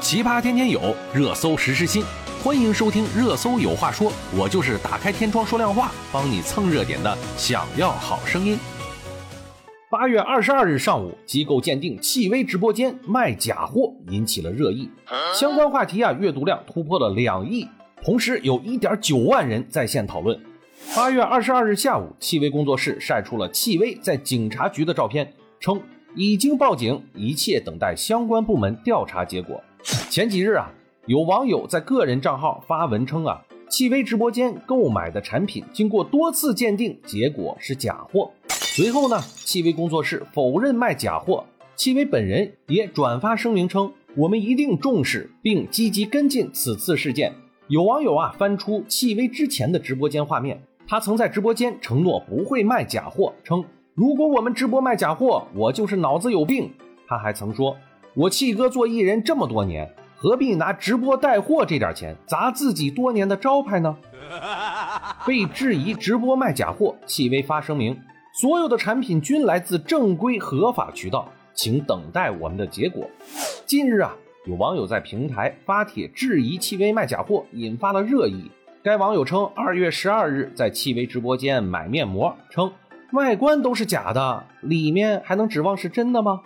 奇葩天天有，热搜时时新。欢迎收听《热搜有话说》，我就是打开天窗说亮话，帮你蹭热点的。想要好声音。八月二十二日上午，机构鉴定戚薇直播间卖假货引起了热议，相关话题啊阅读量突破了两亿，同时有一点九万人在线讨论。八月二十二日下午，戚薇工作室晒出了戚薇在警察局的照片，称已经报警，一切等待相关部门调查结果。前几日啊。有网友在个人账号发文称啊，戚薇直播间购买的产品经过多次鉴定，结果是假货。随后呢，戚薇工作室否认卖假货，戚薇本人也转发声明称，我们一定重视并积极跟进此次事件。有网友啊翻出戚薇之前的直播间画面，他曾在直播间承诺不会卖假货，称如果我们直播卖假货，我就是脑子有病。他还曾说，我戚哥做艺人这么多年。何必拿直播带货这点钱砸自己多年的招牌呢？被质疑直播卖假货，戚薇发声明：所有的产品均来自正规合法渠道，请等待我们的结果。近日啊，有网友在平台发帖质疑戚薇卖假货，引发了热议。该网友称，二月十二日在戚薇直播间买面膜，称外观都是假的，里面还能指望是真的吗？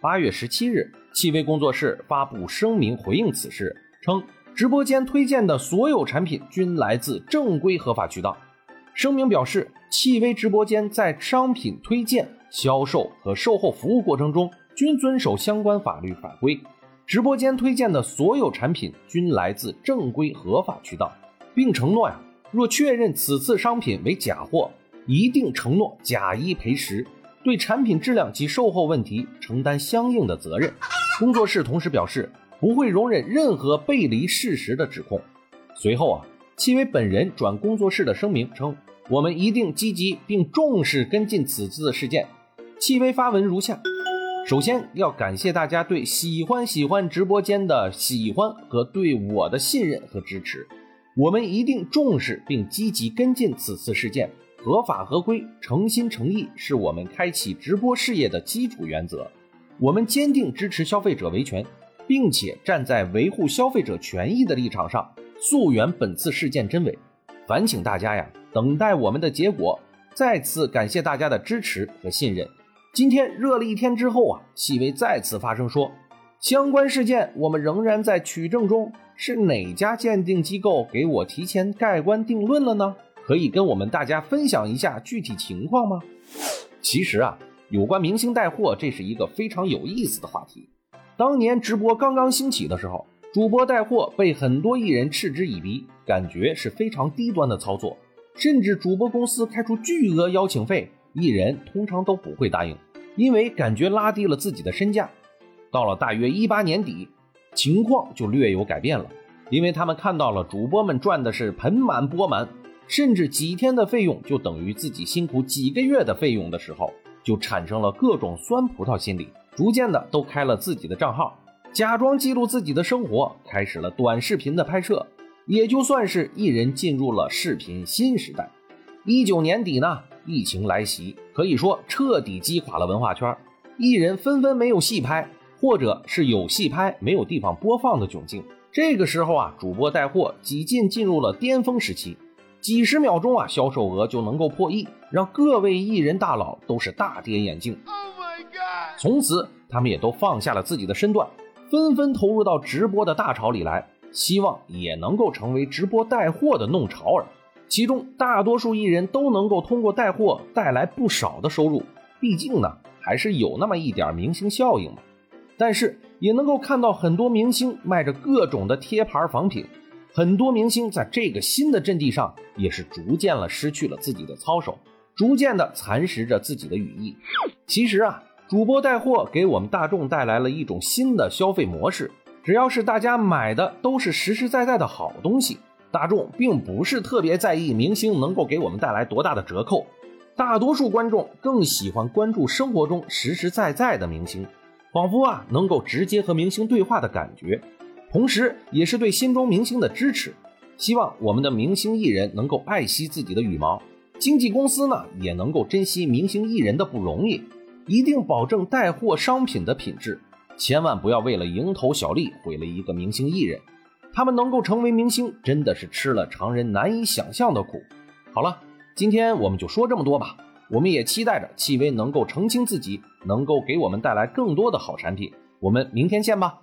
八月十七日，戚薇工作室发布声明回应此事，称直播间推荐的所有产品均来自正规合法渠道。声明表示，戚薇直播间在商品推荐、销售和售后服务过程中均遵守相关法律法规，直播间推荐的所有产品均来自正规合法渠道，并承诺呀，若确认此次商品为假货，一定承诺假一赔十。对产品质量及售后问题承担相应的责任。工作室同时表示，不会容忍任何背离事实的指控。随后啊，戚薇本人转工作室的声明称：“我们一定积极并重视跟进此次事件。”戚薇发文如下：首先要感谢大家对喜欢喜欢直播间的喜欢和对我的信任和支持，我们一定重视并积极跟进此次事件。合法合规、诚心诚意是我们开启直播事业的基础原则。我们坚定支持消费者维权，并且站在维护消费者权益的立场上，溯源本次事件真伪。烦请大家呀，等待我们的结果。再次感谢大家的支持和信任。今天热了一天之后啊，细微再次发声说，相关事件我们仍然在取证中。是哪家鉴定机构给我提前盖棺定论了呢？可以跟我们大家分享一下具体情况吗？其实啊，有关明星带货，这是一个非常有意思的话题。当年直播刚刚兴起的时候，主播带货被很多艺人嗤之以鼻，感觉是非常低端的操作，甚至主播公司开出巨额邀请费，艺人通常都不会答应，因为感觉拉低了自己的身价。到了大约一八年底，情况就略有改变了，因为他们看到了主播们赚的是盆满钵满。甚至几天的费用就等于自己辛苦几个月的费用的时候，就产生了各种酸葡萄心理，逐渐的都开了自己的账号，假装记录自己的生活，开始了短视频的拍摄，也就算是艺人进入了视频新时代。一九年底呢，疫情来袭，可以说彻底击垮了文化圈，艺人纷纷没有戏拍，或者是有戏拍没有地方播放的窘境。这个时候啊，主播带货几近进入了巅峰时期。几十秒钟啊，销售额就能够破亿，让各位艺人大佬都是大跌眼镜。从此，他们也都放下了自己的身段，纷纷投入到直播的大潮里来，希望也能够成为直播带货的弄潮儿。其中，大多数艺人都能够通过带货带来不少的收入，毕竟呢，还是有那么一点明星效应嘛。但是，也能够看到很多明星卖着各种的贴牌仿品。很多明星在这个新的阵地上，也是逐渐了失去了自己的操守，逐渐的蚕食着自己的羽翼。其实啊，主播带货给我们大众带来了一种新的消费模式，只要是大家买的都是实实在在的好东西，大众并不是特别在意明星能够给我们带来多大的折扣，大多数观众更喜欢关注生活中实实在在的明星，仿佛啊能够直接和明星对话的感觉。同时，也是对心中明星的支持，希望我们的明星艺人能够爱惜自己的羽毛，经纪公司呢也能够珍惜明星艺人的不容易，一定保证带货商品的品质，千万不要为了蝇头小利毁了一个明星艺人。他们能够成为明星，真的是吃了常人难以想象的苦。好了，今天我们就说这么多吧。我们也期待着戚薇能够澄清自己，能够给我们带来更多的好产品。我们明天见吧。